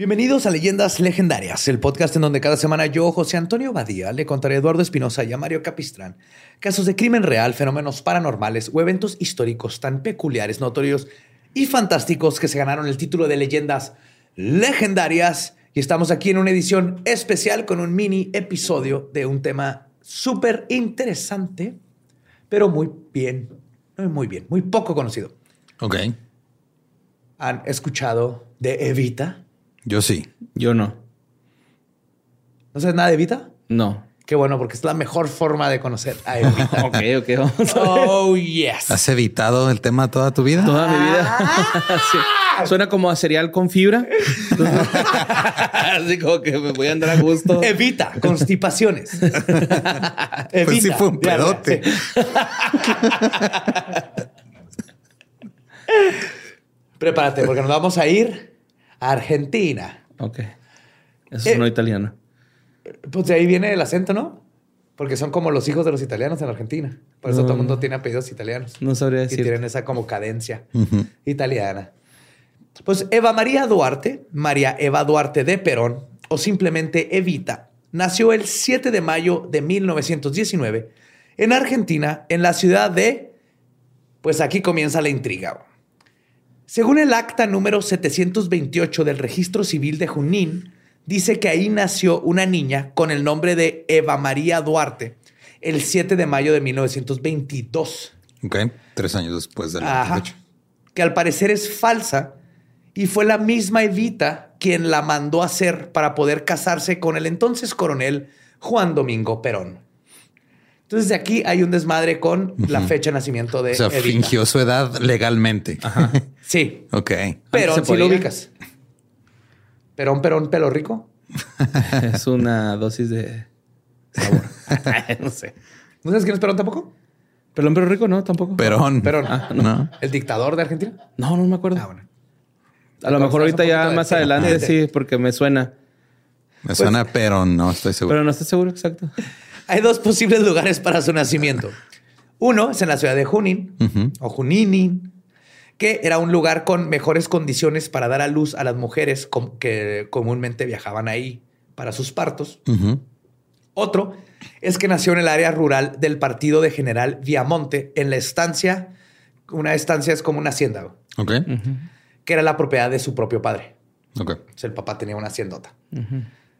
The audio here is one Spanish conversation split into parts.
Bienvenidos a Leyendas Legendarias, el podcast en donde cada semana yo, José Antonio Badía, le contaré a Eduardo Espinosa y a Mario Capistrán casos de crimen real, fenómenos paranormales o eventos históricos tan peculiares, notorios y fantásticos que se ganaron el título de Leyendas Legendarias. Y estamos aquí en una edición especial con un mini episodio de un tema súper interesante, pero muy bien, muy bien, muy poco conocido. Ok. ¿Han escuchado de Evita? Yo sí. Yo no. ¿No sabes nada de Evita? No. Qué bueno, porque es la mejor forma de conocer a Evita. ok, ok, vamos a ver. oh, yes. ¿Has evitado el tema toda tu vida? Toda mi vida. Sí. Suena como a cereal con fibra. Así como que me voy a andar a gusto. Evita constipaciones. Pues sí fue un pedote. Prepárate, porque nos vamos a ir Argentina. Ok. Eso Eh. es no italiano. Pues de ahí viene el acento, ¿no? Porque son como los hijos de los italianos en Argentina. Por eso todo el mundo tiene apellidos italianos. No sabría Y decir. tienen esa como cadencia italiana. Pues Eva María Duarte, María Eva Duarte de Perón, o simplemente Evita, nació el 7 de mayo de 1919 en Argentina, en la ciudad de... Pues aquí comienza la intriga. Según el acta número 728 del registro civil de Junín, dice que ahí nació una niña con el nombre de Eva María Duarte el 7 de mayo de 1922 Ok. Tres años después del Ajá. 28. que al parecer es falsa y fue la misma Evita quien la mandó a hacer para poder casarse con el entonces coronel Juan Domingo Perón. Entonces de aquí hay un desmadre con la fecha de nacimiento de O sea, Evita. fingió su edad legalmente. Sí, Ok. Perón se sí lo ubicas. Perón, Perón, pelo rico. Es una dosis de sabor. no sé. ¿No sabes quién es Perón tampoco? Pelón pero rico, no, tampoco. Perón. Perón. Ah, no. El dictador de Argentina. No, no me acuerdo. Ah, bueno. A lo mejor ahorita ya más adelante Sí. sí, porque me suena. Me suena Perón, no estoy seguro. Pero no estoy seguro exacto. Hay dos posibles lugares para su nacimiento. Uno es en la ciudad de Junín o Juninin, que era un lugar con mejores condiciones para dar a luz a las mujeres com- que comúnmente viajaban ahí para sus partos. Otro es que nació en el área rural del partido de General Viamonte, en la estancia. Una estancia es como una hacienda, Ok. que era la propiedad de su propio padre. Ok. O sea, el papá tenía una haciendota.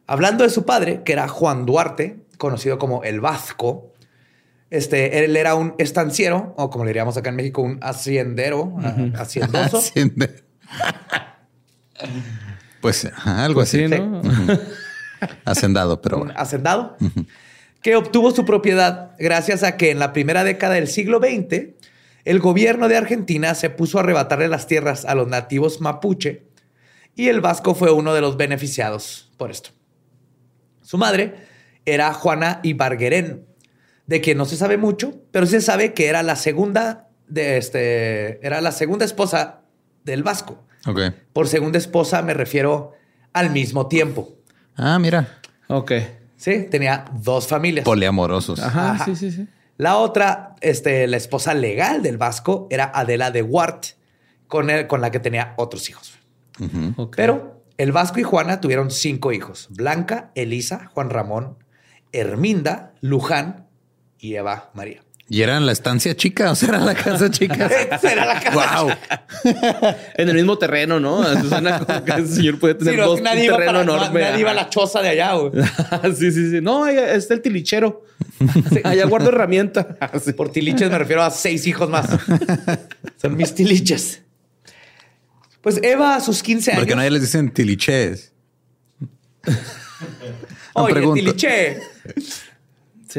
Hablando de su padre, que era Juan Duarte, conocido como el Vasco, este, él era un estanciero, o como le diríamos acá en México, un haciendero, ah, haciendoso. Haciende- Pues algo Pues así. sí, ¿no? Hacendado, pero bueno. hacendado, que obtuvo su propiedad gracias a que en la primera década del siglo XX, el gobierno de Argentina se puso a arrebatarle las tierras a los nativos mapuche y el Vasco fue uno de los beneficiados por esto. Su madre era Juana Ibargueren, de quien no se sabe mucho, pero sí se sabe que era la segunda de este, era la segunda esposa del Vasco. Ok. Por segunda esposa me refiero al mismo tiempo. Ah, mira. Ok. Sí, tenía dos familias. Poliamorosos. Ajá, Ajá. sí, sí, sí. La otra, este, la esposa legal del Vasco era Adela de Wart, con, él- con la que tenía otros hijos. Ujú. Ok. Pero el Vasco y Juana tuvieron cinco hijos: Blanca, Elisa, Juan Ramón, Herminda, Luján y Eva María. ¿Y era en la estancia chica? O sea, era la casa chica. Era la casa. wow. En el mismo terreno, ¿no? Suena como que el señor puede tener Sí, no, dos, nadie, un iba terreno para- no- enorme. nadie iba a la choza de allá. güey. sí, sí, sí. No, ahí está el tilichero. Allá guardo herramienta. Sí. Por tiliches me refiero a seis hijos más. Son mis tiliches. Pues Eva a sus 15 años. Porque nadie les dicen tiliches. No Oye, pregunto. tiliche.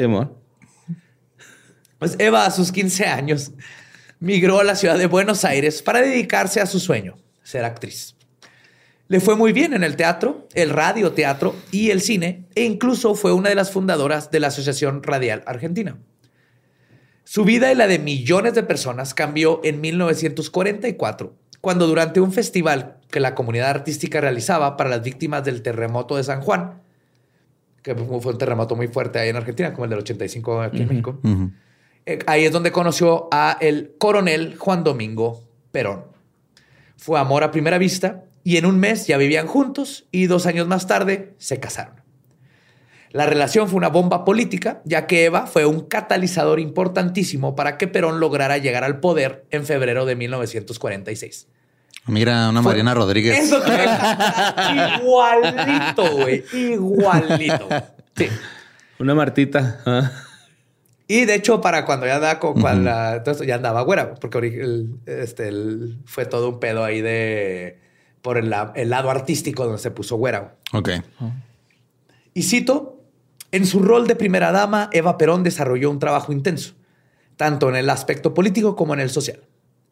Amor. Pues Eva a sus 15 años migró a la ciudad de Buenos Aires para dedicarse a su sueño, ser actriz. Le fue muy bien en el teatro, el radioteatro y el cine, e incluso fue una de las fundadoras de la Asociación Radial Argentina. Su vida y la de millones de personas cambió en 1944, cuando durante un festival que la comunidad artística realizaba para las víctimas del terremoto de San Juan, que fue un terremoto muy fuerte ahí en Argentina, como el del 85 aquí en México, eh, ahí es donde conoció a el coronel Juan Domingo Perón. Fue amor a primera vista y en un mes ya vivían juntos y dos años más tarde se casaron. La relación fue una bomba política, ya que Eva fue un catalizador importantísimo para que Perón lograra llegar al poder en febrero de 1946. Mira, una Mariana Rodríguez. Eso que igualito, güey. Igualito. Sí. Una Martita. Ah. Y de hecho, para cuando ya andaba con la- todo esto, ya andaba güera, porque el- este, el- fue todo un pedo ahí de por el lado artístico donde se puso güera. Ok. Y cito, en su rol de primera dama, Eva Perón desarrolló un trabajo intenso, tanto en el aspecto político como en el social.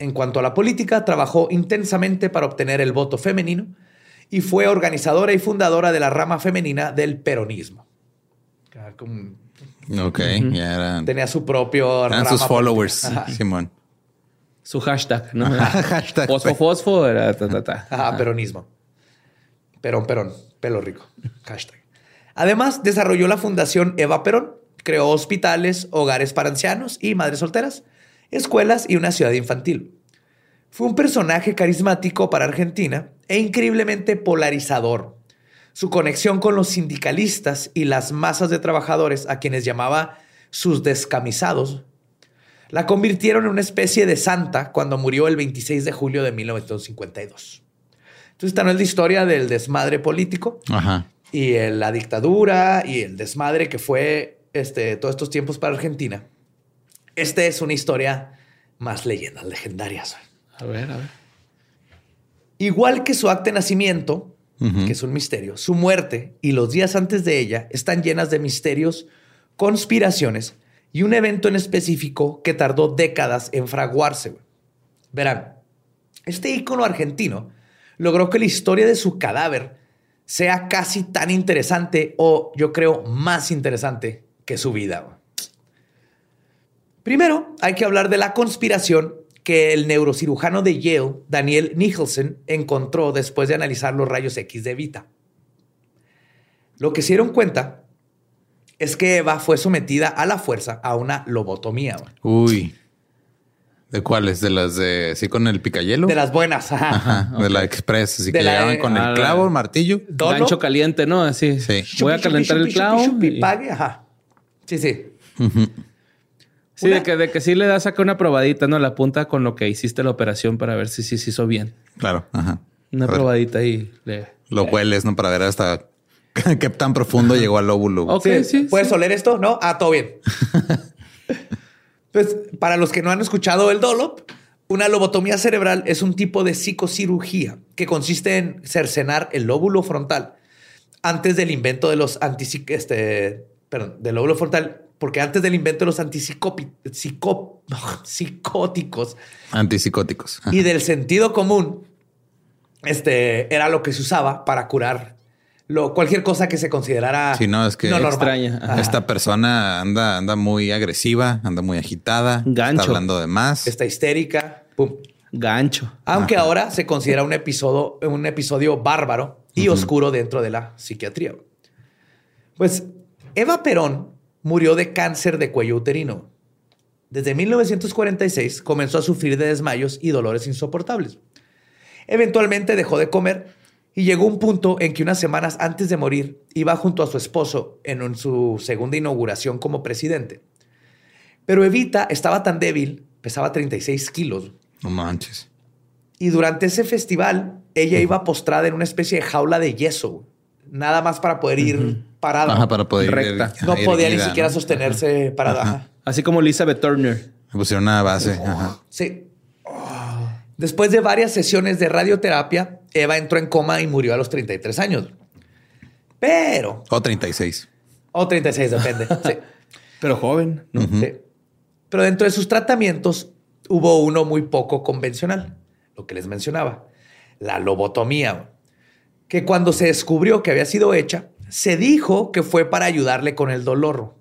En cuanto a la política, trabajó intensamente para obtener el voto femenino y fue organizadora y fundadora de la rama femenina del peronismo. Ah, como- Ok, ya eran, Tenía su propio... eran rama sus followers. Ajá. Simón. Su hashtag, ¿no? Hashtag Fosfo, fosfo, era ta, ta, ta. Ajá, peronismo. Perón, Perón, pelo rico. Hashtag. Además, desarrolló la Fundación Eva Perón, creó hospitales, hogares para ancianos y madres solteras, escuelas y una ciudad infantil. Fue un personaje carismático para Argentina e increíblemente polarizador. Su conexión con los sindicalistas y las masas de trabajadores, a quienes llamaba sus descamisados, la convirtieron en una especie de santa cuando murió el 26 de julio de 1952. Entonces, esta no es la historia del desmadre político Ajá. y el- la dictadura y el desmadre que fue este, todos estos tiempos para Argentina. Esta es una historia más leyendas legendarias. A ver, a ver. Igual que su acta de nacimiento, que es un misterio, su muerte y los días antes de ella están llenas de misterios, conspiraciones y un evento en específico que tardó décadas en fraguarse. Verán, este ícono argentino logró que la historia de su cadáver sea casi tan interesante o yo creo más interesante que su vida. Primero, hay que hablar de la conspiración que el neurocirujano de Yale, Daniel Nicholson, encontró después de analizar los rayos X de Vita. Lo que se dieron cuenta es que Eva fue sometida a la fuerza a una lobotomía. Uy. ¿De cuáles? ¿De las de sí con el picayelo? De las buenas. ajá. Ajá, de la express. Así De que la- llegaban con ah, el clavo, el martillo. Dolo. Gancho caliente, ¿no? Así. Sí. Voy a calentar el clavo. y- pague, ajá. Sí, sí. Sí, de que, de que sí le das acá una probadita, ¿no? La punta con lo que hiciste la operación para ver si sí se hizo bien. Claro. Ajá. Una ver, probadita y le... Lo hueles, ¿no? Para ver hasta qué tan profundo llegó al óvulo. Ok, Sí, sí. ¿Puedes sí. oler esto? No. Ah, todo bien. pues para los que no han escuchado el Dolop, una lobotomía cerebral es un tipo de psicocirugía que consiste en cercenar el lóbulo frontal antes del invento de los antipsic... Este, perdón, del lóbulo frontal, porque antes del invento de los antipsicóticos psicóticos Antipsicóticos. Y del sentido común, este era lo que se usaba para curar lo, cualquier cosa que se considerara Sí, no, es que normal. extraña. Ajá. Esta persona anda, anda muy agresiva, anda muy agitada. Gancho. Está hablando de más. está histérica. pum. Gancho. Aunque ahora se considera un episodio, un episodio bárbaro y oscuro dentro de la psiquiatría. Pues Eva Perón murió de cáncer de cuello uterino. Desde 1946 comenzó a sufrir de desmayos y dolores insoportables. Eventualmente dejó de comer y llegó un punto en que unas semanas antes de morir iba junto a su esposo en su segunda inauguración como presidente. Pero Evita estaba tan débil, pesaba 36 kilos, No manches. y durante ese festival, ella iba postrada en una especie de jaula de yeso. Nada más para poder ir parada. Ajá, para poder ir- Recta. no ir podía ni siquiera ¿no? sostenerse parada. Ajá. Así como Elizabeth Turner. Me pusieron una base. Ajá. Sí. Después de varias sesiones de radioterapia, Eva entró en coma y murió a los 33 años. Pero, O 36. o 36, depende. sí. Pero joven. ¿no? Sí. Pero dentro de sus tratamientos hubo uno muy poco convencional, lo que les mencionaba, la lobotomía, que cuando se descubrió que había sido hecha, se dijo que fue para ayudarle con el dolor,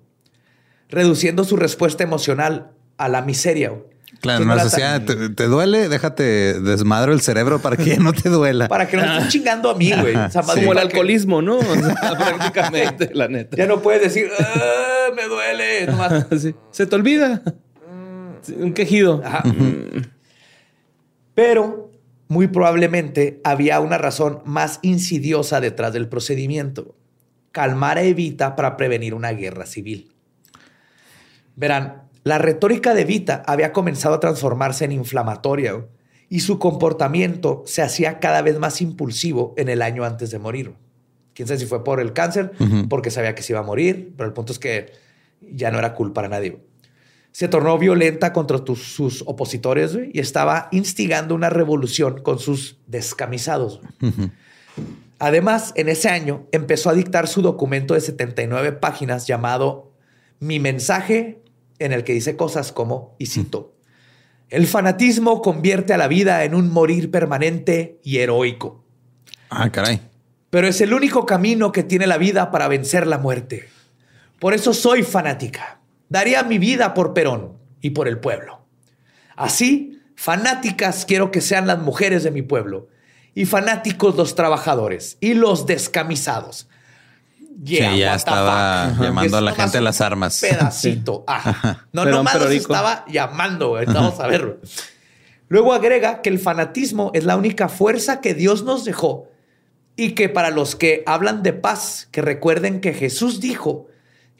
reduciendo su respuesta emocional a la miseria. Claro, no así, tan- ah, te, te duele, déjate desmadro el cerebro para que ya no te duela. Para que no estés chingando a mí, güey. O sea, más Como el alcoholismo, ¿no? O sea, prácticamente, la neta. Ya no puedes decir, "Ah, me duele. nomás. Sí. Se te olvida. Un quejido. Ajá. Pero muy probablemente había una razón más insidiosa detrás del procedimiento. Calmar a Evita para prevenir una guerra civil. Verán, la retórica de Evita había comenzado a transformarse en inflamatoria y su comportamiento se hacía cada vez más impulsivo en el año antes de morir. Quién sabe si fue por el cáncer, porque sabía que se iba a morir, pero el punto es que ya no era cool para nadie se tornó violenta contra sus opositores y estaba instigando una revolución con sus descamisados. Además, en ese año empezó a dictar su documento de 79 páginas llamado Mi mensaje, en el que dice cosas como, y cito, el fanatismo convierte a la vida en un morir permanente y heroico. Ah, caray. Pero es el único camino que tiene la vida para vencer la muerte. Por eso soy fanática. Daría mi vida por Perón y por el pueblo. Así, fanáticas quiero que sean las mujeres de mi pueblo y fanáticos los trabajadores y los descamisados. ya estaba llamando a la gente a las armas. Pedacito. No, no nomás estaba llamando. Vamos a verlo. Luego agrega que el fanatismo es la única fuerza que Dios nos dejó y que para los que hablan de paz, que recuerden que Jesús dijo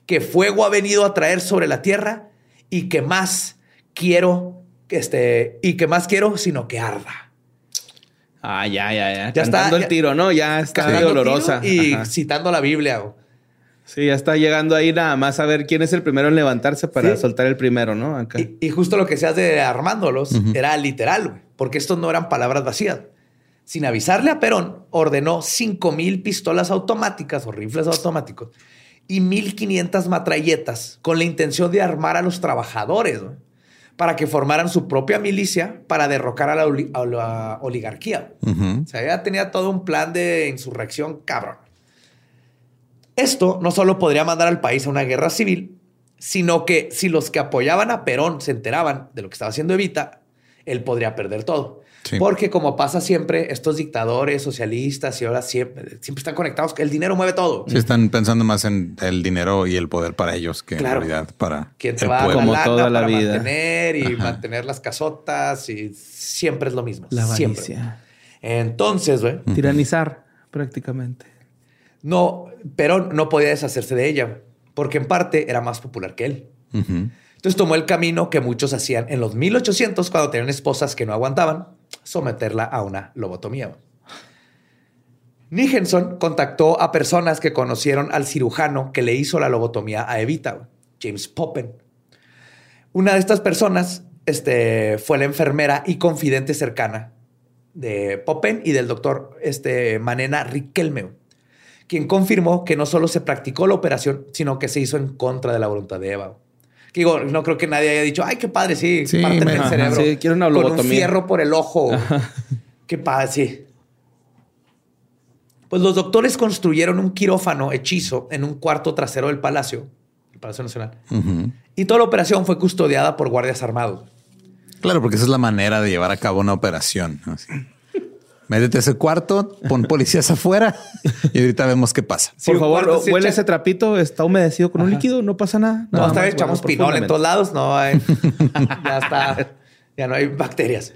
que fuego ha venido a traer sobre la tierra y que más quiero, este, y que más quiero, sino que arda. Ah, ya, ya, ya. Ya está el tiro, ¿no? Ya está dolorosa. Y citando la Biblia. Sí, ya está llegando ahí nada más a ver quién es el primero en levantarse para soltar el primero, ¿no? Y, justo lo que se hace de armándolos era literal, porque estos no eran palabras vacías. Sin avisarle a Perón, ordenó cinco mil pistolas automáticas o rifles automáticos y 1.500 matralletas con la intención de armar a los trabajadores para que formaran su propia milicia para derrocar a la, oligarquía. O sea, ya tenía todo un plan de insurrección cabrón. Esto no solo podría mandar al país a una guerra civil, sino que si los que apoyaban a Perón se enteraban de lo que estaba haciendo Evita, él podría perder todo. Porque como pasa siempre, estos dictadores socialistas y ahora siempre, siempre están conectados, el dinero mueve todo. Sí, están pensando más en el dinero y el poder para ellos que en realidad para ¿Quién te va a como toda la vida. mantener y mantener las casotas y siempre es lo mismo. La siempre. Entonces, güey. Tiranizar prácticamente. No, pero no podía deshacerse de ella porque en parte era más popular que él. Entonces tomó el camino que muchos hacían en los 1800 cuando tenían esposas que no aguantaban someterla a una lobotomía. Nichenson contactó a personas que conocieron al cirujano que le hizo la lobotomía a Evita, James Poppen. Una de estas personas este, fue la enfermera y confidente cercana de Poppen y del doctor este, Manena Riquelme, quien confirmó que no solo se practicó la operación, sino que se hizo en contra de la voluntad de Eva. Digo, no creo que nadie haya dicho, ay, qué padre, sí, sí el cerebro. Sí, quiero una lobotomía. Con un fierro por el ojo. Qué padre, sí. Pues los doctores construyeron un quirófano hechizo en un cuarto trasero del palacio, el Palacio Nacional. Y toda la operación fue custodiada por guardias armados. Claro, porque esa es la manera de llevar a cabo una operación. Métete a ese cuarto, pon policías afuera y ahorita vemos qué pasa. Por favor, huele ese trapito, está humedecido con un líquido, no pasa nada. No, esta vez echamos pinol en todos lados, no hay. ya está, ya no hay bacterias.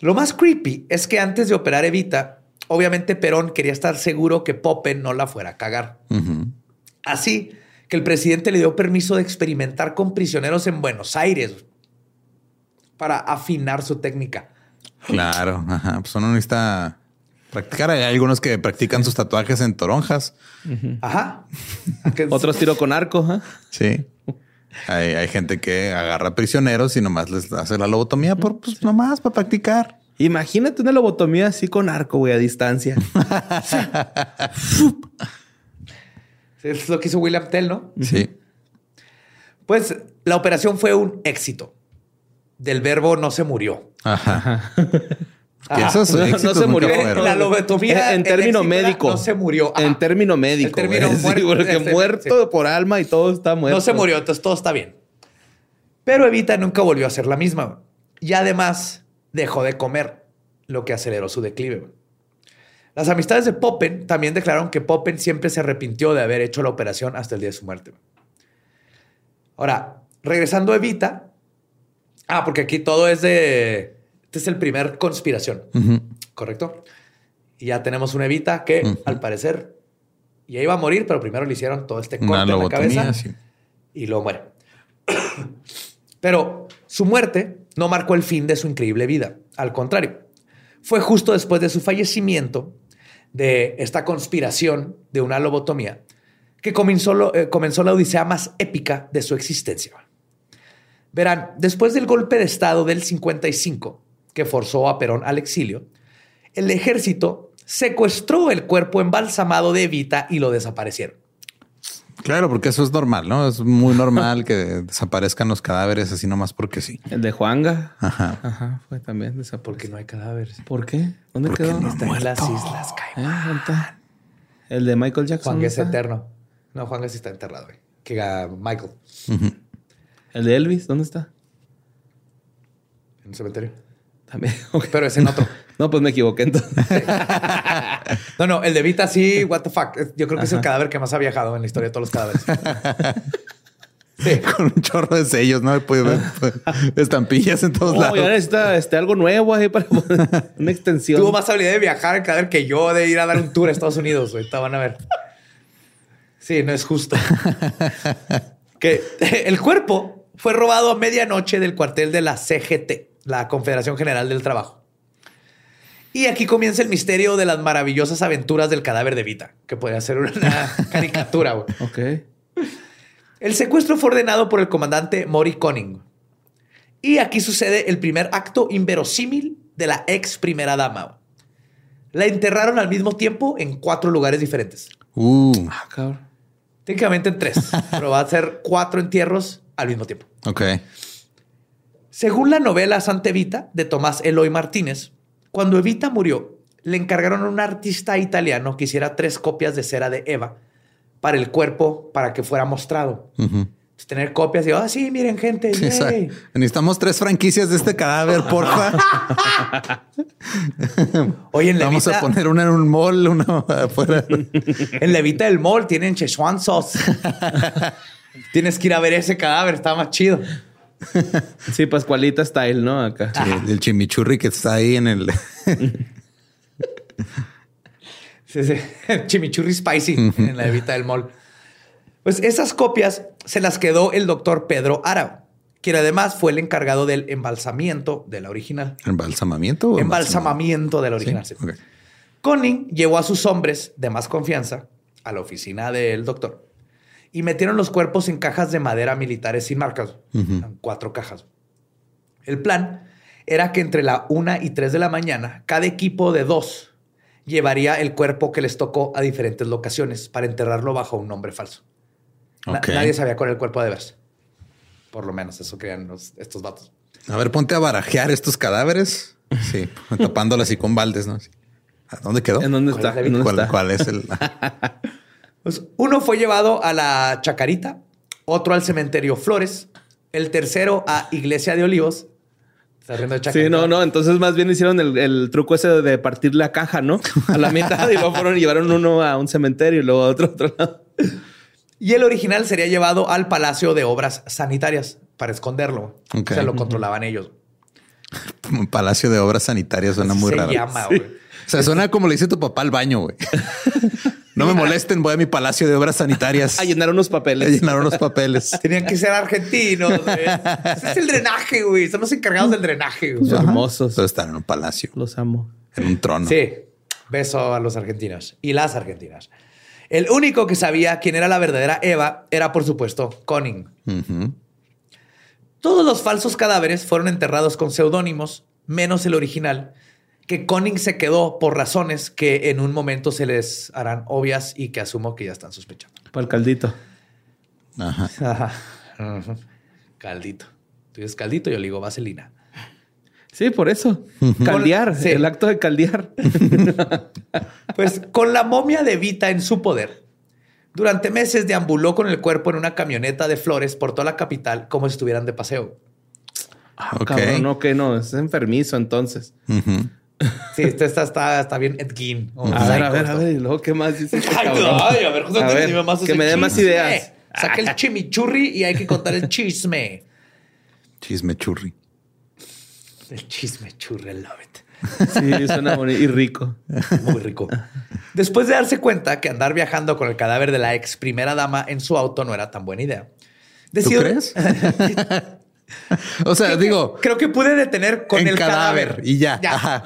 Lo más creepy es que antes de operar Evita, obviamente Perón quería estar seguro que Pope no la fuera a cagar. Así que el presidente le dio permiso de experimentar con prisioneros en Buenos Aires para afinar su técnica. Claro, ajá. Pues uno necesita practicar. Hay algunos que practican sus tatuajes en toronjas. Ajá. Otros tiro con arco. ¿eh? Sí. Hay, gente que agarra prisioneros y nomás les hace la lobotomía por, pues, nomás para practicar. Imagínate una lobotomía así con arco, güey, a distancia. es lo que hizo William Tell, ¿no? Sí. Pues la operación fue un éxito del verbo no se murió. Ajá. Eso es no, se murió. La lobotomía en, término médico. No se murió. En término médico. En término muerto, porque muerto por alma y todo está muerto. No se murió, entonces todo está bien. Pero Evita nunca volvió a ser la misma. Y además dejó de comer, lo que aceleró su declive. Las amistades de Poppen también declararon que Poppen siempre se arrepintió de haber hecho la operación hasta el día de su muerte. Ahora, regresando a Evita, Ah, porque aquí todo es de Este es el primer conspiración, ¿correcto? Y ya tenemos una Evita que, al parecer, ya iba a morir, pero primero le hicieron todo este corte en la cabeza y luego muere. pero su muerte no marcó el fin de su increíble vida. Al contrario, fue justo después de su fallecimiento de esta conspiración de una lobotomía que comenzó, eh, comenzó la odisea más épica de su existencia. Verán, después del golpe de Estado del 55, que forzó a Perón al exilio, el ejército secuestró el cuerpo embalsamado de Evita y lo desaparecieron. Claro, porque eso es normal, ¿no? Es muy normal que desaparezcan los cadáveres así nomás porque sí. El de Juanga. Ajá. Ajá, fue también desaparecido. Porque no hay cadáveres. ¿Por qué? ¿Dónde quedó? está en las Islas Caimán. el de Michael Jackson. Juan es eterno. No, Juan sí está enterrado, güey. Que Michael. ¿El de Elvis? ¿Dónde está? En el cementerio. También. Pero es en otro. no, pues me equivoqué entonces. no, no, el de Vita sí, what the fuck. Yo creo que es el cadáver que más ha viajado en la historia de todos los cadáveres. Sí. Con un chorro de sellos, ¿no? Puede ver estampillas en todos lados. Ya necesita este, algo nuevo ahí para una extensión. Tuvo más habilidad de viajar el cadáver que yo de ir a dar un tour a Estados Unidos. Ahorita van a ver. Sí, no es justo. que el cuerpo fue robado a medianoche del cuartel de la CGT, la Confederación General del Trabajo. Y aquí comienza el misterio de las maravillosas aventuras del cadáver de Vita, que podría ser una caricatura. Ok. El secuestro fue ordenado por el comandante Mori Conning. Y aquí sucede el primer acto inverosímil de la ex primera dama. La enterraron al mismo tiempo en cuatro lugares diferentes. Uh. Ah, cabrón. Técnicamente en tres, pero va a ser cuatro entierros al mismo tiempo. Ok. Según la novela Santa Evita de Tomás Eloy Martínez, cuando Evita murió, le encargaron a un artista italiano que hiciera tres copias de cera de Eva para el cuerpo para que fuera mostrado. Tener copias y, ah, sí, miren, gente. necesitamos tres franquicias de este cadáver, porfa. Oye, en Vamos a poner una en un mall, una afuera. en Levita del mall tienen Chechuan sauce. Tienes que ir a ver ese cadáver, está más chido. Sí, Pascualita style, ¿no? Acá. el chimichurri que está ahí en el. sí, sí. Chimichurri spicy en la Evita del mall. Pues esas copias se las quedó el doctor Pedro Ara, quien además fue el encargado del embalsamiento de la original. ¿Embalsamamiento? O embalsamamiento de la original. Sí, Conning llevó a sus hombres de más confianza a la oficina del doctor y metieron los cuerpos en cajas de madera militares sin marcas, cuatro cajas. El plan era que entre la una y tres de la mañana, cada equipo de dos llevaría el cuerpo que les tocó a diferentes locaciones para enterrarlo bajo un nombre falso nadie sabía con el cuerpo de verse. Por lo menos eso creían estos vatos. A ver, ponte a barajear estos cadáveres. Sí, tapándolas así con baldes, ¿no? ¿A dónde quedó? ¿En dónde está? ¿Cuál, es el...? pues uno fue llevado a la Chacarita, otro al cementerio Flores, el tercero a Iglesia de Olivos. Sí, no, no. Entonces más bien hicieron el, truco ese de partir la caja, ¿no? A la mitad y luego fueron y llevaron uno a un cementerio y luego a otro, otro lado. Y el original sería llevado al Palacio de Obras Sanitarias para esconderlo. O sea, lo controlaban ellos. Palacio de Obras Sanitarias suena muy raro. Se llama, güey. O sea, suena como le dice tu papá al baño, güey. No me molesten, voy a mi Palacio de Obras Sanitarias. A llenar unos papeles. A llenar unos papeles. Tenían que ser argentinos, güey. Ese es el drenaje, güey. Son los encargados del drenaje. Güey. hermosos. Pero están en un palacio. Los amo. En un trono. Sí. Beso a los argentinos y las argentinas. El único que sabía quién era la verdadera Eva era, por supuesto, Conning. Todos los falsos cadáveres fueron enterrados con seudónimos, menos el original, que Conning se quedó por razones que en un momento se les harán obvias y que asumo que ya están sospechando. Para el caldito. Ajá. Caldito. Tú dices caldito, yo le digo vaselina. Sí, por eso. Caldear, el acto de caldear. pues con la momia de Vita en su poder, durante meses deambuló con el cuerpo en una camioneta de flores por toda la capital como si estuvieran de paseo. Ah, okay. no, que no, es enfermizo entonces. Sí, este está, está, está bien Edgin. A ver, a ver, a ver, y luego, ¿qué más dice este Ay, a ver, que me dé más ideas. Saca el chimichurri y hay que contar el chisme. Chisme churri. El chisme churre, love it. Sí, suena bonito y rico. Muy rico. Después de darse cuenta que andar viajando con el cadáver de la ex primera dama en su auto no era tan buena idea. Decidió... ¿Tú crees? o sea, digo. creo que pude detener con el cadáver. y ya.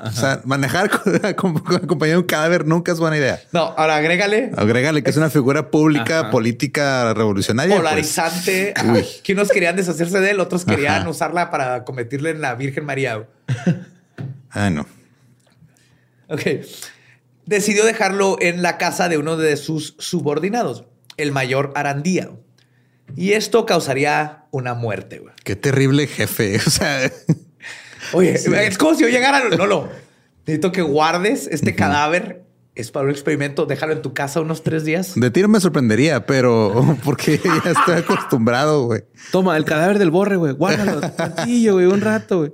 O sea, manejar acompañado de un cadáver nunca es buena idea. No, ahora agrégale. Agrégale que es, una figura pública, política, revolucionaria. Pues. Polarizante. que unos querían deshacerse de él, otros querían usarla para cometerle en la Virgen María. Ah, no. Ok. Decidió dejarlo en la casa de uno de sus subordinados, el mayor Arandía. Y esto causaría una muerte. Güey. Qué terrible jefe. O sea, oye, es como si yo llegara. No, no. Necesito que guardes este cadáver. Es para un experimento. Déjalo en tu casa unos tres días. De tiro me sorprendería, pero porque ya estoy acostumbrado, güey. Toma el cadáver del borre, güey. Guárdalo un güey, un rato, güey.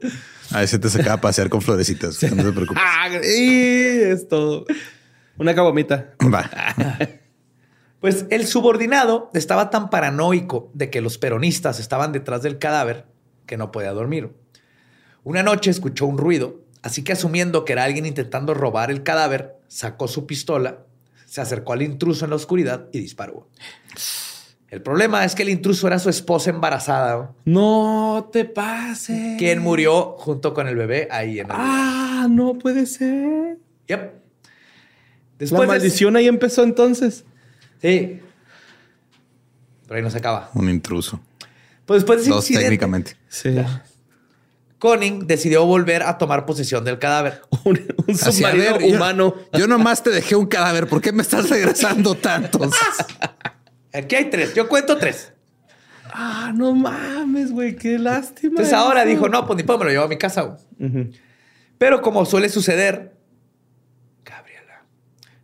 A veces te sacaba a pasear con florecitas. No te preocupes. Ah, esto. Una cabomita. Va. Pues el subordinado estaba tan paranoico de que los peronistas estaban detrás del cadáver que no podía dormir. Una noche escuchó un ruido, así que asumiendo que era alguien intentando robar el cadáver, sacó su pistola, se acercó al intruso en la oscuridad y disparó. El problema es que el intruso era su esposa embarazada. No te pases. Quien murió junto con el bebé ahí en el. Ah, no puede ser. Yep. Después la maldición ahí empezó entonces. Sí. Pero ahí no se acaba. Un intruso. Pues después de Dos técnicamente. Sí. Conning decidió volver a tomar posesión del cadáver. un, submarino humano. Yo, nomás te dejé un cadáver. ¿Por qué me estás regresando tantos? Aquí hay tres. Yo cuento tres. Ah, no mames, güey. Qué lástima. Entonces ahora dijo, no, pues ni puedo, me lo llevo a mi casa. Pero como suele suceder, Gabriela,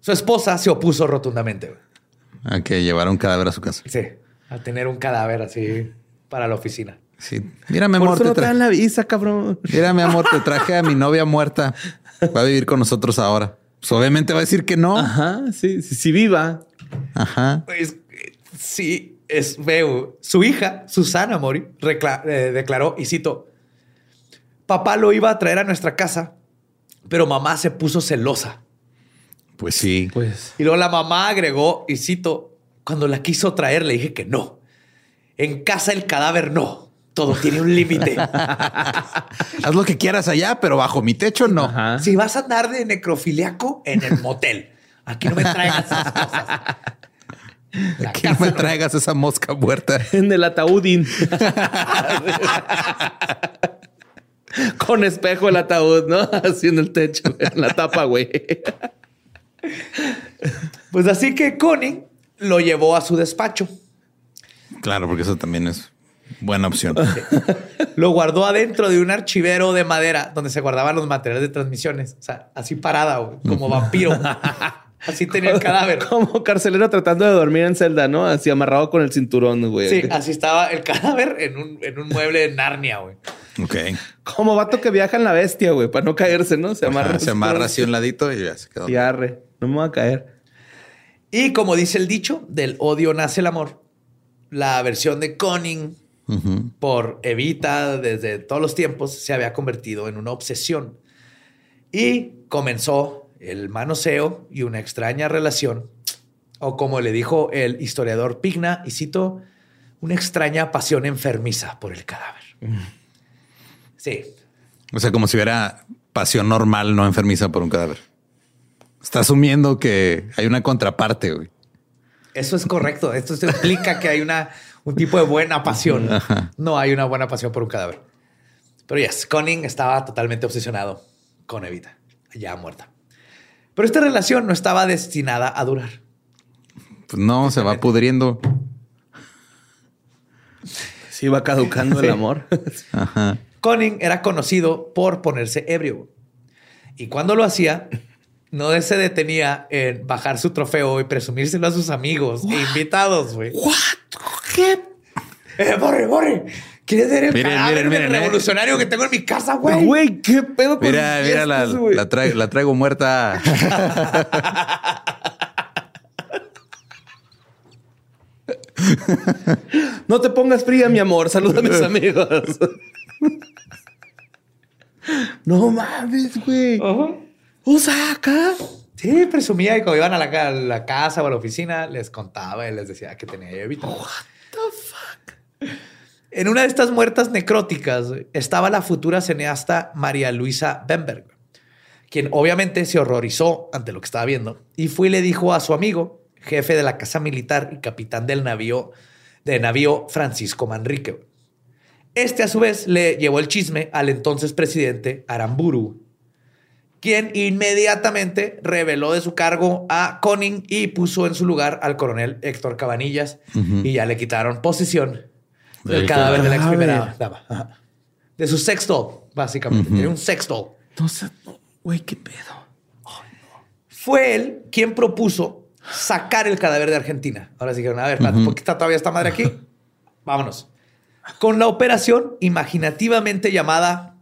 su esposa se opuso rotundamente. A que llevara un cadáver a su casa. Sí, a tener un cadáver así para la oficina. Sí. Mira, mi amor. te traen la visa, cabrón. Mira, mi amor, te traje a mi novia muerta. Va a vivir con nosotros ahora. Pues obviamente va a decir que no. Ajá, sí, sí, viva. Ajá. Pues, sí, es veo. Su hija, Susana Mori, eh, declaró, y cito, papá lo iba a traer a nuestra casa, pero mamá se puso celosa. Pues sí. Pues. Y luego la mamá agregó, y cito, cuando la quiso traer le dije que no. En casa el cadáver no. Todo tiene un límite. Haz lo que quieras allá, pero bajo mi techo no. Si vas a andar de necrofiliaco en el motel, aquí no me traigas esas cosas. aquí no me traigas esa mosca muerta. En el ataúdín. Con espejo el ataúd, ¿no? Así en el techo, en la tapa, güey. Pues así que Connie lo llevó a su despacho. Claro, porque eso también es buena opción. lo guardó adentro de un archivero de madera donde se guardaban los materiales de transmisiones. O sea, así parada, como vampiro. Así tenía el cadáver. Como carcelero tratando de dormir en celda, ¿no? Así amarrado con el cinturón, güey. Sí, así estaba el cadáver en un, en un mueble de Narnia, güey. Ok. Como vato que viaja en la bestia, güey, para no caerse, ¿no? Se amarra. se amarra así un ladito y ya se quedó. Y arre. No me voy a caer. Y como dice el dicho, del odio nace el amor. La versión de Conning por Evita desde todos los tiempos se había convertido en una obsesión. Y comenzó el manoseo y una extraña relación, o como le dijo el historiador Pigna, y cito, una extraña pasión enfermiza por el cadáver. Sí. O sea, como si hubiera pasión normal, no enfermiza por un cadáver. Está asumiendo que hay una contraparte, güey. Eso es correcto. Esto implica que hay una, un tipo de buena pasión. No hay una buena pasión por un cadáver. Pero yes, Conning estaba totalmente obsesionado con Evita, ya muerta. Pero esta relación no estaba destinada a durar. Pues no, se va pudriendo. Sí, va caducando el amor. Ajá. Conning era conocido por ponerse ebrio. Y cuando lo hacía, no se detenía en bajar su trofeo y presumírselo a sus amigos e invitados, güey. ¿Qué? Eh, borre, borre. ¿Quieres ver el miren, miren, eh. revolucionario que tengo en mi casa, güey? Güey, ¿qué pedo con Mira, mira, la, la, la traigo muerta. no te pongas fría, mi amor. Saluda a mis amigos. No mames, güey. Osaka. Sí, presumía y cuando iban a la, casa o a la oficina, les contaba y les decía que tenía Evita. What the fuck? En una de estas muertas necróticas estaba la futura cineasta María Luisa Bemberg, quien obviamente se horrorizó ante lo que estaba viendo y fue y le dijo a su amigo, jefe de la casa militar y capitán del navío, de navío Francisco Manrique. Este a su vez le llevó el chisme al entonces presidente Aramburu quien inmediatamente reveló de su cargo a Conning y puso en su lugar al coronel Héctor Cabanillas y ya le quitaron posesión del cadáver de la ex primera dama. De su sexto, básicamente. Tiene un sexto. Entonces, güey, qué pedo. Fue él quien propuso sacar el cadáver de Argentina. Ahora sí que, a ver, ¿por qué está todavía esta madre aquí? Vámonos. Con la operación imaginativamente llamada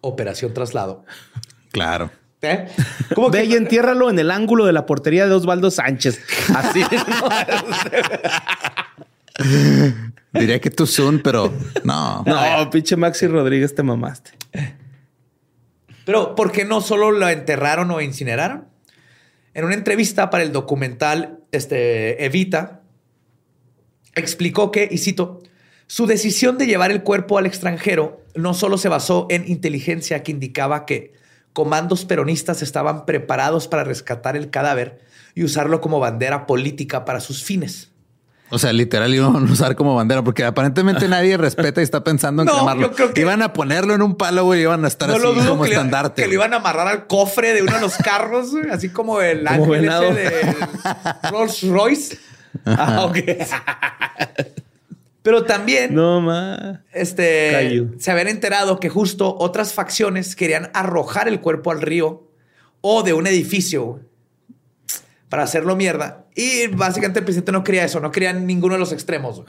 Operación Traslado. Claro. ¿Eh? ¿Cómo Ve y entiérralo en el ángulo de la portería de Osvaldo Sánchez. Así. Diría que tú son, pero no. No, pinche Maxi Rodríguez te mamaste. Pero ¿por qué no solo lo enterraron o incineraron? En una entrevista para el documental este, Evita, explicó que, y cito, su decisión de llevar el cuerpo al extranjero no solo se basó en inteligencia que indicaba que comandos peronistas estaban preparados para rescatar el cadáver y usarlo como bandera política para sus fines. O sea, literal iban a usar como bandera, porque aparentemente nadie respeta y está pensando en quemarlo. Iban a ponerlo en un palo, güey, iban a estar así como estandarte. que lo iban a amarrar al cofre de uno de los carros, así como el ángel ese de Rolls Royce. Ah, ok. Pero también no, ma. este, se habían enterado que justo otras facciones querían arrojar el cuerpo al río o de un edificio para hacerlo mierda. Y básicamente el presidente no quería eso, no quería ninguno de los extremos.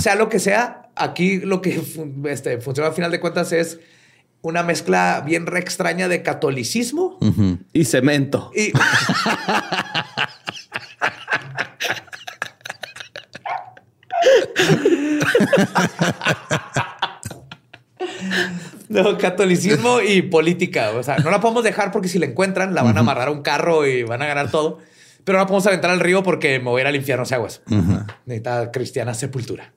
Sea lo que sea, aquí lo que este, funciona al final de cuentas es una mezcla bien re extraña de catolicismo y cemento. Y No, catolicismo y política. O sea, no la podemos dejar porque si la encuentran, la van a amarrar a un carro y van a ganar todo. Pero no la podemos aventar al río porque me voy a ir al infierno si eso. Necesita cristiana sepultura.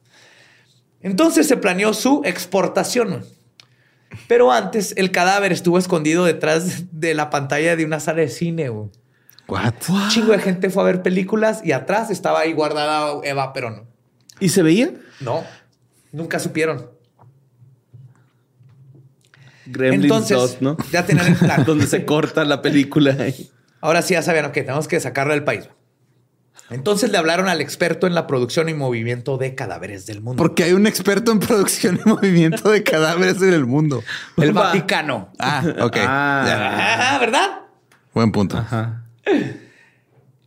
Entonces se planeó su exportación. Pero antes el cadáver estuvo escondido detrás de la pantalla de una sala de cine. Un chingo de gente fue a ver películas y atrás estaba ahí guardada Eva Perón. ¿Y se veía? No, nunca supieron. Gremlins Entonces, ¿no? Ya tenían el plan. Donde se corta la película. Ahora sí ya sabían, ok, tenemos que sacarlo del país. Entonces le hablaron al experto en la producción y movimiento de cadáveres del mundo. Porque hay un experto en producción y movimiento de cadáveres en el mundo. El Vaticano. Ah, ok. Ah, ah ¿verdad? Buen punto.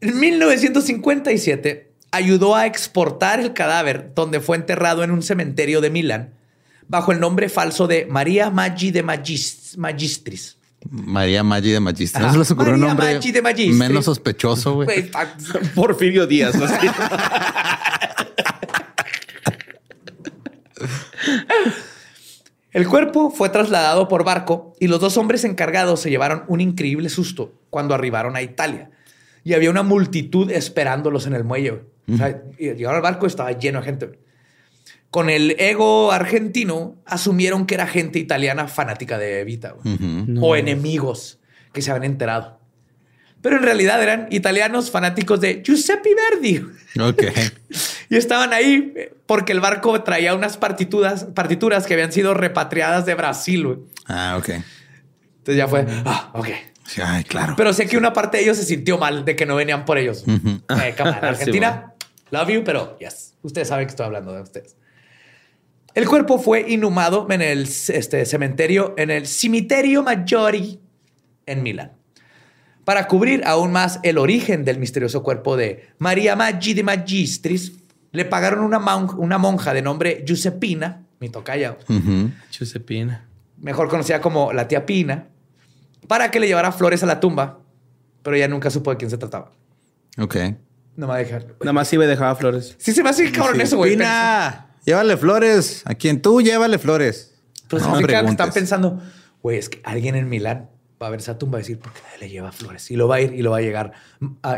En 1957 ayudó a exportar el cadáver donde fue enterrado en un cementerio de Milán bajo el nombre falso de María Maggi de Magistris. María Maggi de Magistris. ¿No se les ocurrió un nombre menos sospechoso, güey? Porfirio Díaz. El cuerpo fue trasladado por barco y los dos hombres encargados se llevaron un increíble susto cuando arribaron a Italia. Y había una multitud esperándolos en el muelle. O sea, llegaron al barco y estaba lleno de gente. Con el ego argentino, asumieron que era gente italiana fanática de Evita o enemigos que se habían enterado. Pero en realidad eran italianos fanáticos de Giuseppe Verdi. Ok. y estaban ahí porque el barco traía unas partituras, partituras que habían sido repatriadas de Brasil. Ah, ok. Entonces ya fue, ah, ok. ay, claro. Pero sé que una parte de ellos se sintió mal de que no venían por ellos. Eh, Argentina, Love you, pero yes, ustedes saben que estoy hablando de ustedes. El cuerpo fue inhumado en el este, cementerio, en el Cimiterio Maggiori en Milán. Para cubrir aún más el origen del misterioso cuerpo de María Maggi de Magistris, le pagaron una, una monja de nombre Giuseppina, mi tocaya, Giuseppina, mejor conocida como la tía Pina, para que le llevara flores a la tumba, pero ella nunca supo de quién se trataba. Ok. No me va a dejar. Nada más iba y dejaba flores. Sí, se me hace cabrón eso, güey. Pina, llévale flores. A quien tú llévale flores. Pero no, que están pensando, güey, es que alguien en Milán va a ver esa tumba y decir, ¿por qué nadie le lleva flores? Y lo va a ir y lo va a llegar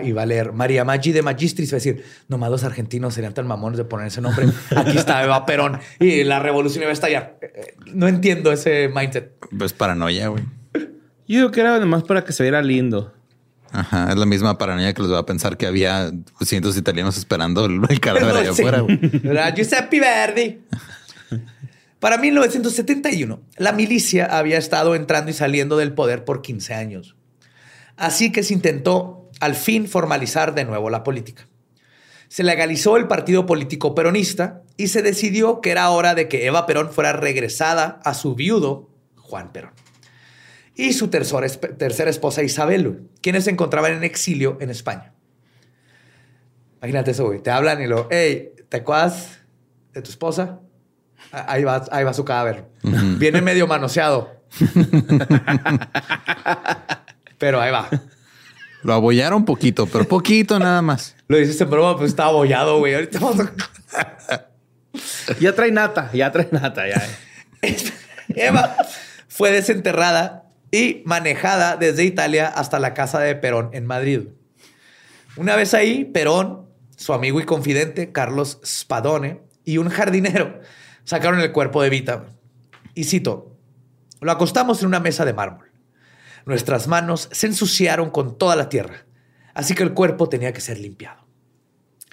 y va a leer María Maggi de Magistris. Va a decir, nomás los argentinos serían tan mamones de poner ese nombre. Aquí está Eva Perón y la revolución iba a estallar. Eh, eh, no entiendo ese mindset. Pues paranoia, güey. Yo digo que era nomás para que se viera lindo. Ajá, es la misma paranoia que los va a pensar que había cientos de italianos esperando el, cadáver allá afuera. Giuseppe Verdi. Para 1971, la milicia había estado entrando y saliendo del poder por 15 años. Así que se intentó al fin formalizar de nuevo la política. Se legalizó el partido político peronista y se decidió que era hora de que Eva Perón fuera regresada a su viudo, Juan Perón, y su tercera esposa Isabel, quienes se encontraban en exilio en España. Imagínate eso, güey. Te hablan y lo, hey, ¿te acuerdas de tu esposa? Ahí va, ahí va su cadáver. Viene medio manoseado. pero ahí va. Lo abollaron poquito, pero poquito nada más. Lo dices en broma, pues está abollado, güey. Ahorita vamos Ya trae nata, ya trae nata, ya. Eva fue desenterrada y manejada desde Italia hasta la casa de Perón en Madrid. Una vez ahí, Perón, su amigo y confidente Carlos Spadone y un jardinero sacaron el cuerpo de Vita. Y cito, lo acostamos en una mesa de mármol. Nuestras manos se ensuciaron con toda la tierra, así que el cuerpo tenía que ser limpiado.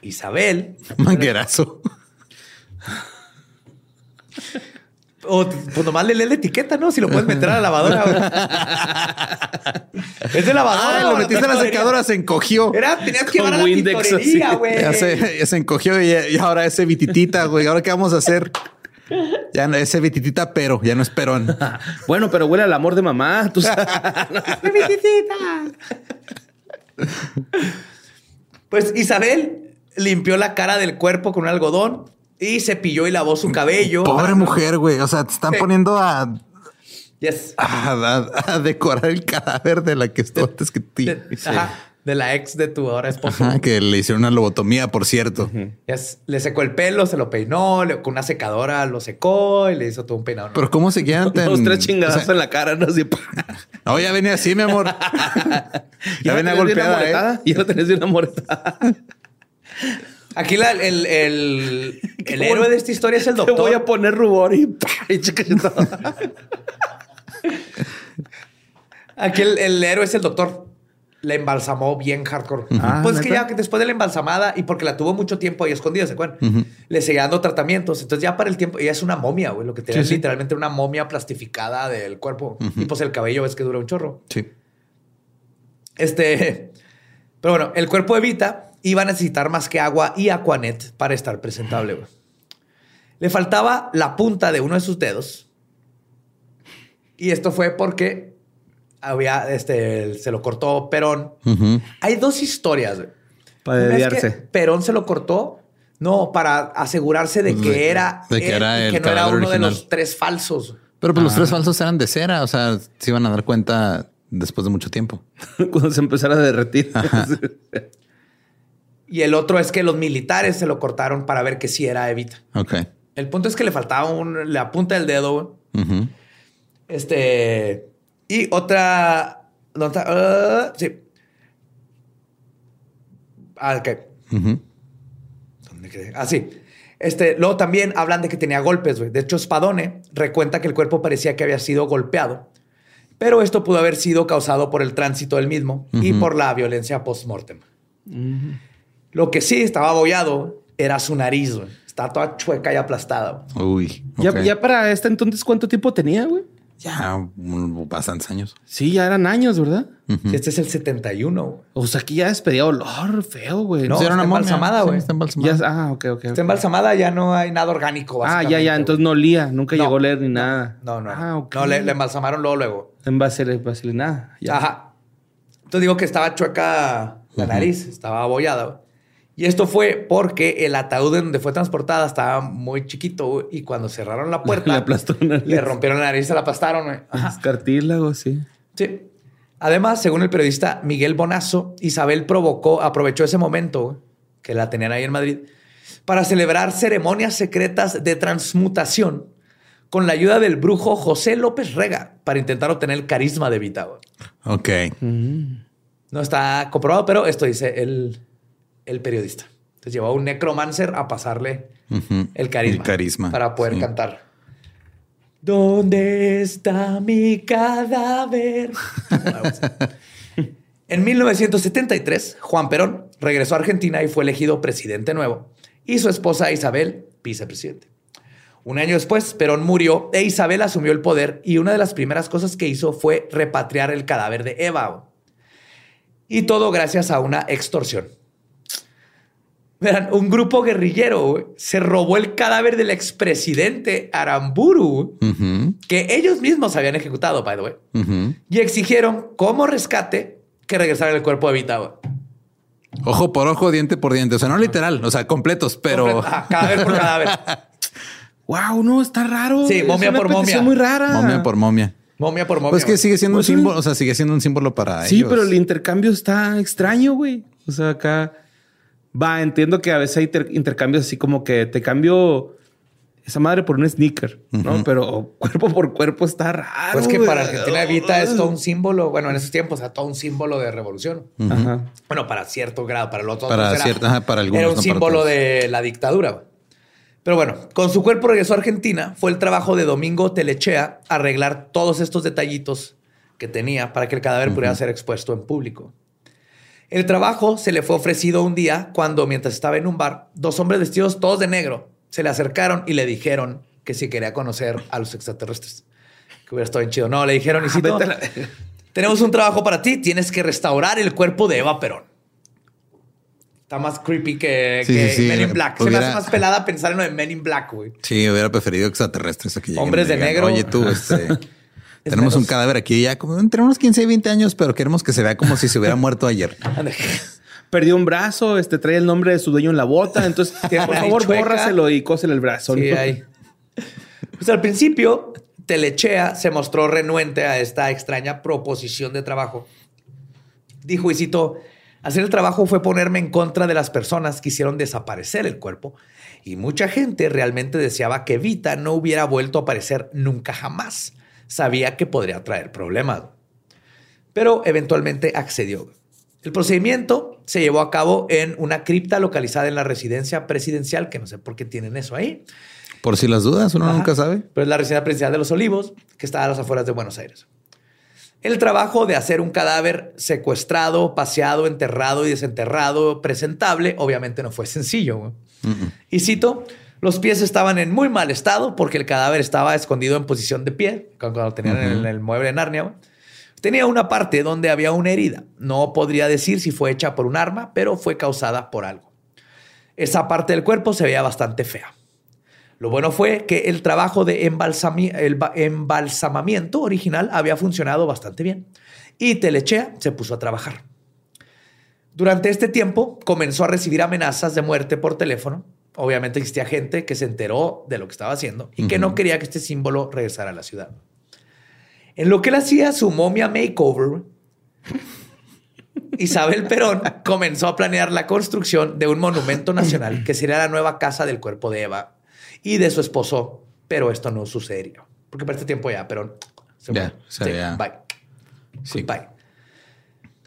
Isabel... Manguerazo. O pues nomás le lee la etiqueta, ¿no? Si lo puedes meter a la lavadora. es de lavadora. Ah, lo metiste en la secadora, se encogió. Era, tenías que llevar a la tintorería, güey. Ya se, se, encogió y, y, ahora ese vititita, güey. ¿Ahora qué vamos a hacer? Ya no, ese vititita, pero ya no es perón. bueno, pero huele al amor de mamá. Tú vititita. pues Isabel limpió la cara del cuerpo con un algodón y cepilló y lavó su cabello. Pobre mujer, güey. O sea, te están poniendo a Yes. A, decorar el cadáver de la que estuvo antes que ti. Ajá de la ex de tu ahora esposa. que le hicieron una lobotomía, por cierto. le secó el pelo, se lo peinó, con una secadora lo secó y le hizo todo un peinado. Pero ¿cómo se quedan tan... Dos, tres chingadas en la cara, no así. no, ya venía así, mi amor. ya, venía golpeada, ¿eh? Ya lo tenés de una moretada. Aquí el, el, el héroe de esta historia es el doctor. Te voy a poner rubor y... Aquí el, el héroe es el doctor la embalsamó bien hardcore. Ah, pues que ya después de la embalsamada y porque la tuvo mucho tiempo ahí escondida, ¿se acuerdan? Le seguía dando tratamientos. Entonces ya para el tiempo, ella es una momia, güey. Lo que tenía es literalmente una momia plastificada del cuerpo. Y pues el cabello es que dura un chorro. Sí. Este... Pero bueno, el cuerpo de Vita iba a necesitar más que agua y aquanet para estar presentable. Le faltaba la punta de uno de sus dedos. Y esto fue porque había, este, se lo cortó Perón. Hay dos historias. Para desviarse. Perón se lo cortó, no, para asegurarse de que era, de que, era el que no era uno de los tres falsos. Pero pues los tres falsos eran de cera, o sea, se iban a dar cuenta después de mucho tiempo. Cuando se empezara a derretir. y el otro es que los militares se lo cortaron para ver que sí era Evita. Ok. El punto es que le faltaba un, la punta del dedo. Este y otra. ¿Dónde está? Uh, sí. Ah, ok. ¿Dónde quedé? Ah, sí. Este, luego también hablan de que tenía golpes, güey. De hecho, Spadone recuenta que el cuerpo parecía que había sido golpeado. Pero esto pudo haber sido causado por el tránsito del mismo y por la violencia post-mortem. Lo que sí estaba abollado era su nariz, güey. Estaba toda chueca y aplastada. Uy. ¿Ya, ¿Ya, para este entonces cuánto tiempo tenía, güey? Ya bastantes años. Sí, ya eran años, ¿verdad? Este es el 71. O sea, aquí ya despedía olor feo, güey. No, está una embalsamada, güey. está embalsamada. ah, ok, ok. Está embalsamada, ya no hay nada orgánico. Ah, ya, ya. Entonces no olía. Nunca llegó a leer ni nada. No, no. Ah, ok. No, le, embalsamaron luego, luego. En vaselina. Ya. Ajá. Entonces digo que estaba chueca la nariz, estaba abollada. Y esto fue porque el ataúd en donde fue transportada estaba muy chiquito y cuando cerraron la puerta, le, aplastó le rompieron la nariz, se la aplastaron. Es cartílago, sí. Sí. Además, según el periodista Miguel Bonazo, Isabel provocó, aprovechó ese momento que la tenían ahí en Madrid para celebrar ceremonias secretas de transmutación con la ayuda del brujo José López Rega para intentar obtener el carisma de Evita. Ok. No está comprobado, pero esto dice el, el periodista. Entonces llevó a un necromancer a pasarle el, carisma carisma para poder cantar. ¿Dónde está mi cadáver? en 1973, Juan Perón regresó a Argentina y fue elegido presidente nuevo. Y su esposa Isabel, vicepresidente. Un año después, Perón murió e Isabel asumió el poder y una de las primeras cosas que hizo fue repatriar el cadáver de Eva. Y todo gracias a una extorsión. Verán, un grupo guerrillero se robó el cadáver del expresidente Aramburu, que ellos mismos habían ejecutado, by the way, y exigieron como rescate que regresara el cuerpo de Vita. Ojo por ojo, diente por diente. O sea, no literal, o sea, completos, pero. cadáver por cadáver. wow, no, está raro. Sí, momia por momia. muy rara. Momia por momia. Momia por momia. Pues que sigue siendo un pues símbolo, o sea, sigue siendo un símbolo para sí, ellos. Sí, pero el intercambio está extraño, güey. O sea, acá. Va, entiendo que a veces hay intercambios así como que te cambio esa madre por un sneaker, ¿no? Pero cuerpo por cuerpo está raro. Pues que para Argentina Evita es todo un símbolo, bueno, en esos tiempos era todo un símbolo de revolución. Bueno, para cierto grado, para el otro. Para cierta, para algunos. Era un símbolo de la dictadura. Pero bueno, con su cuerpo regresó a Argentina. Fue el trabajo de Domingo Telechea arreglar todos estos detallitos que tenía para que el cadáver pudiera ser expuesto en público. El trabajo se le fue ofrecido un día cuando, mientras estaba en un bar, dos hombres vestidos todos de negro se le acercaron y le dijeron que si quería conocer a los extraterrestres. Que hubiera estado bien chido. No, le dijeron, y si ah, tenemos un trabajo para ti, tienes que restaurar el cuerpo de Eva Perón. Está más creepy que, Men in Black. Se me hace más pelada pensar en lo de Men in Black, güey. Sí, hubiera preferido extraterrestres aquí. Hombres de negro. Oye, tú, este... Tenemos un cadáver aquí ya como entre unos 15 y 20 años, pero queremos que se vea como si se hubiera muerto ayer. Perdió un brazo, este trae el nombre de su dueño en la bota. Entonces, por favor, bórraselo y cósele el brazo. Sí, Pues al principio, Telechea se mostró renuente a esta extraña proposición de trabajo. Dijo, y cito, hacer el trabajo fue ponerme en contra de las personas que hicieron desaparecer el cuerpo. Y mucha gente realmente deseaba que Vita no hubiera vuelto a aparecer nunca jamás sabía que podría traer problemas. Pero eventualmente accedió. El procedimiento se llevó a cabo en una cripta localizada en la residencia presidencial, que no sé por qué tienen eso ahí. Por si las dudas, uno nunca sabe. Pero es la residencia presidencial de los Olivos, que está a las afueras de Buenos Aires. El trabajo de hacer un cadáver secuestrado, paseado, enterrado y desenterrado presentable, obviamente no fue sencillo. Y cito, los pies estaban en muy mal estado porque el cadáver estaba escondido en posición de pie, cuando lo tenían en el, mueble de Narnia. Tenía una parte donde había una herida. No podría decir si fue hecha por un arma, pero fue causada por algo. Esa parte del cuerpo se veía bastante fea. Lo bueno fue que el trabajo de embalsamamiento original había funcionado bastante bien y Telechea se puso a trabajar. Durante este tiempo comenzó a recibir amenazas de muerte por teléfono obviamente existía gente que se enteró de lo que estaba haciendo y que no quería que este símbolo regresara a la ciudad. En lo que él hacía su momia makeover, Isabel Perón comenzó a planear la construcción de un monumento nacional que sería la nueva casa del cuerpo de Eva y de su esposo, pero esto no sucedió. Porque para este tiempo ya Perón se ya, Bye. Sí. Bye.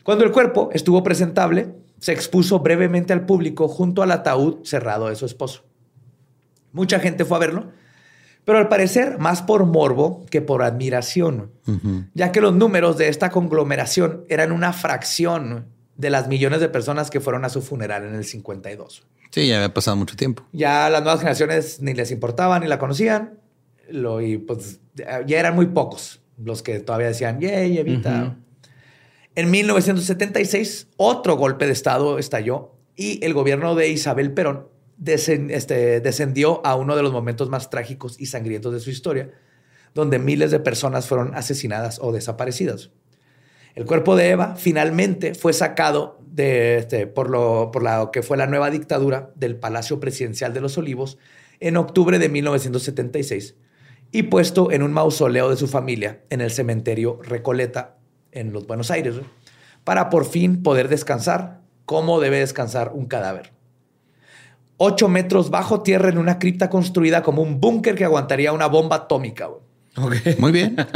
Cuando el cuerpo estuvo presentable, se expuso brevemente al público junto al ataúd cerrado de su esposo. Mucha gente fue a verlo, pero al parecer más por morbo que por admiración, ya que los números de esta conglomeración eran una fracción de las millones de personas que fueron a su funeral en el 52. Sí, ya había pasado mucho tiempo. Ya las nuevas generaciones ni les importaba ni la conocían, lo, y pues ya eran muy pocos los que todavía decían, yay, evita. En 1976, otro golpe de Estado estalló y el gobierno de Isabel Perón este, descendió a uno de los momentos más trágicos y sangrientos de su historia, donde miles de personas fueron asesinadas o desaparecidas. El cuerpo de Eva finalmente fue sacado de, este, por, lo, por lo que fue la nueva dictadura del Palacio Presidencial de los Olivos en octubre de 1976 y puesto en un mausoleo de su familia en el cementerio Recoleta en los Buenos Aires, para por fin poder descansar como debe descansar un cadáver. 8 metros bajo tierra en una cripta construida como un búnker que aguantaría una bomba atómica. Muy bien.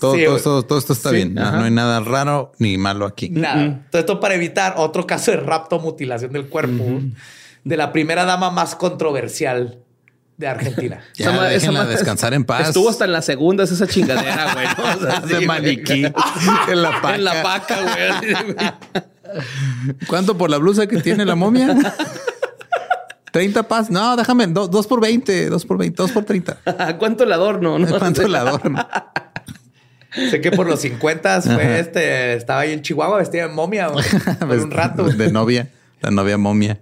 Todo, todo, esto está bien. No, hay nada raro ni malo aquí. Nada. Todo esto para evitar otro caso de rapto mutilación del cuerpo de la primera dama más controversial de Argentina. ya, esa descansar en paz. Estuvo hasta en la segunda, es esa chingadera, güey. de maniquí. en la paca. En la paca, güey. ¿Cuánto por la blusa que tiene la momia? 30 paz. No, déjame. dos por 20, dos por 20, dos por 30. ¿Cuánto el adorno? ¿Cuánto el adorno? Sé que por los 50 fue este, estaba ahí en Chihuahua vestida de momia por un rato. De novia, la novia momia.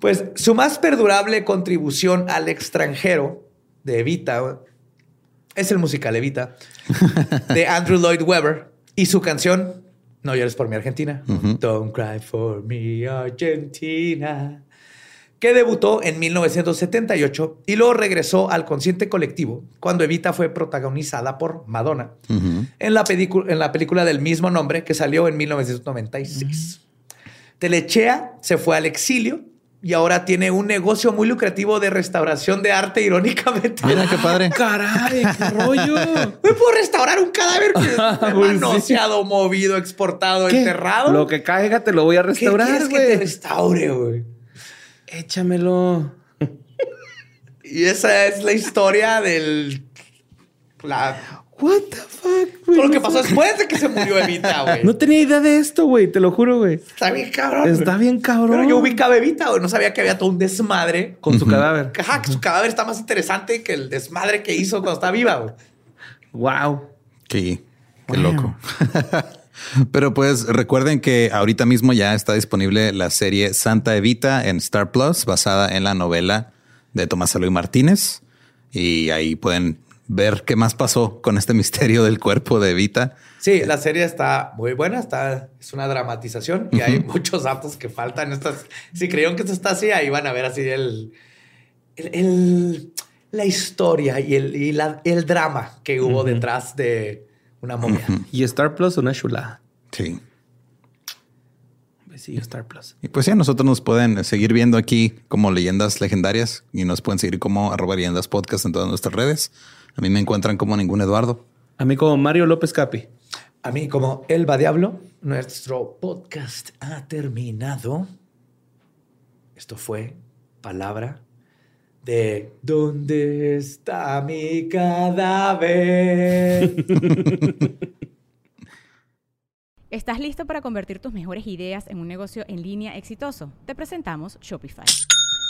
Pues su más perdurable contribución al extranjero de Evita es el musical Evita de Andrew Lloyd Webber y su canción No llores por mi Argentina. Don't cry for me Argentina que debutó en 1978 y luego regresó al consciente colectivo cuando Evita fue protagonizada por Madonna en, la en, la película del mismo nombre que salió en 1996. Telechea se fue al exilio y ahora tiene un negocio muy lucrativo de restauración de arte, irónicamente. Mira qué padre. Caray, qué rollo. Me puedo restaurar un cadáver que manoseado, movido, exportado, enterrado. Lo que caiga te lo voy a restaurar. ¿Qué que te restaure, güey? Échamelo. y esa es la historia del. La. What the fuck, güey. lo que pasó después de que se murió Evita, güey. No tenía idea de esto, güey. Te lo juro, güey. Está bien cabrón. Está bien cabrón. Pero yo ubicaba a Evita, güey. No sabía que había todo un desmadre. Con su cadáver. Ajá, que su cadáver está más interesante que el desmadre que hizo cuando está viva, güey. Wow. Sí. Qué loco. Pero pues recuerden que ahorita mismo ya está disponible la serie Santa Evita en Star Plus, basada en la novela de Tomás Eloy Martínez. Y ahí pueden ver qué más pasó con este misterio del cuerpo de Evita. Sí, la serie está muy buena, está, es una dramatización y hay muchos datos que faltan. Estas, si creyeron que esto está así, ahí van a ver así el, el, la historia y el, y el drama que hubo detrás de, una momia. Y Star Plus, una chula. Sí. Sí, Star Plus. Y pues sí, nosotros nos pueden seguir viendo aquí como leyendas legendarias y nos pueden seguir como arroba leyendas podcast en todas nuestras redes. A mí me encuentran como ningún Eduardo. A mí como Mario López Capi. A mí como Elba Diablo. Nuestro podcast ha terminado. Esto fue Palabra de ¿Dónde está mi cadáver? ¿Estás listo para convertir tus mejores ideas en un negocio en línea exitoso? Te presentamos Shopify.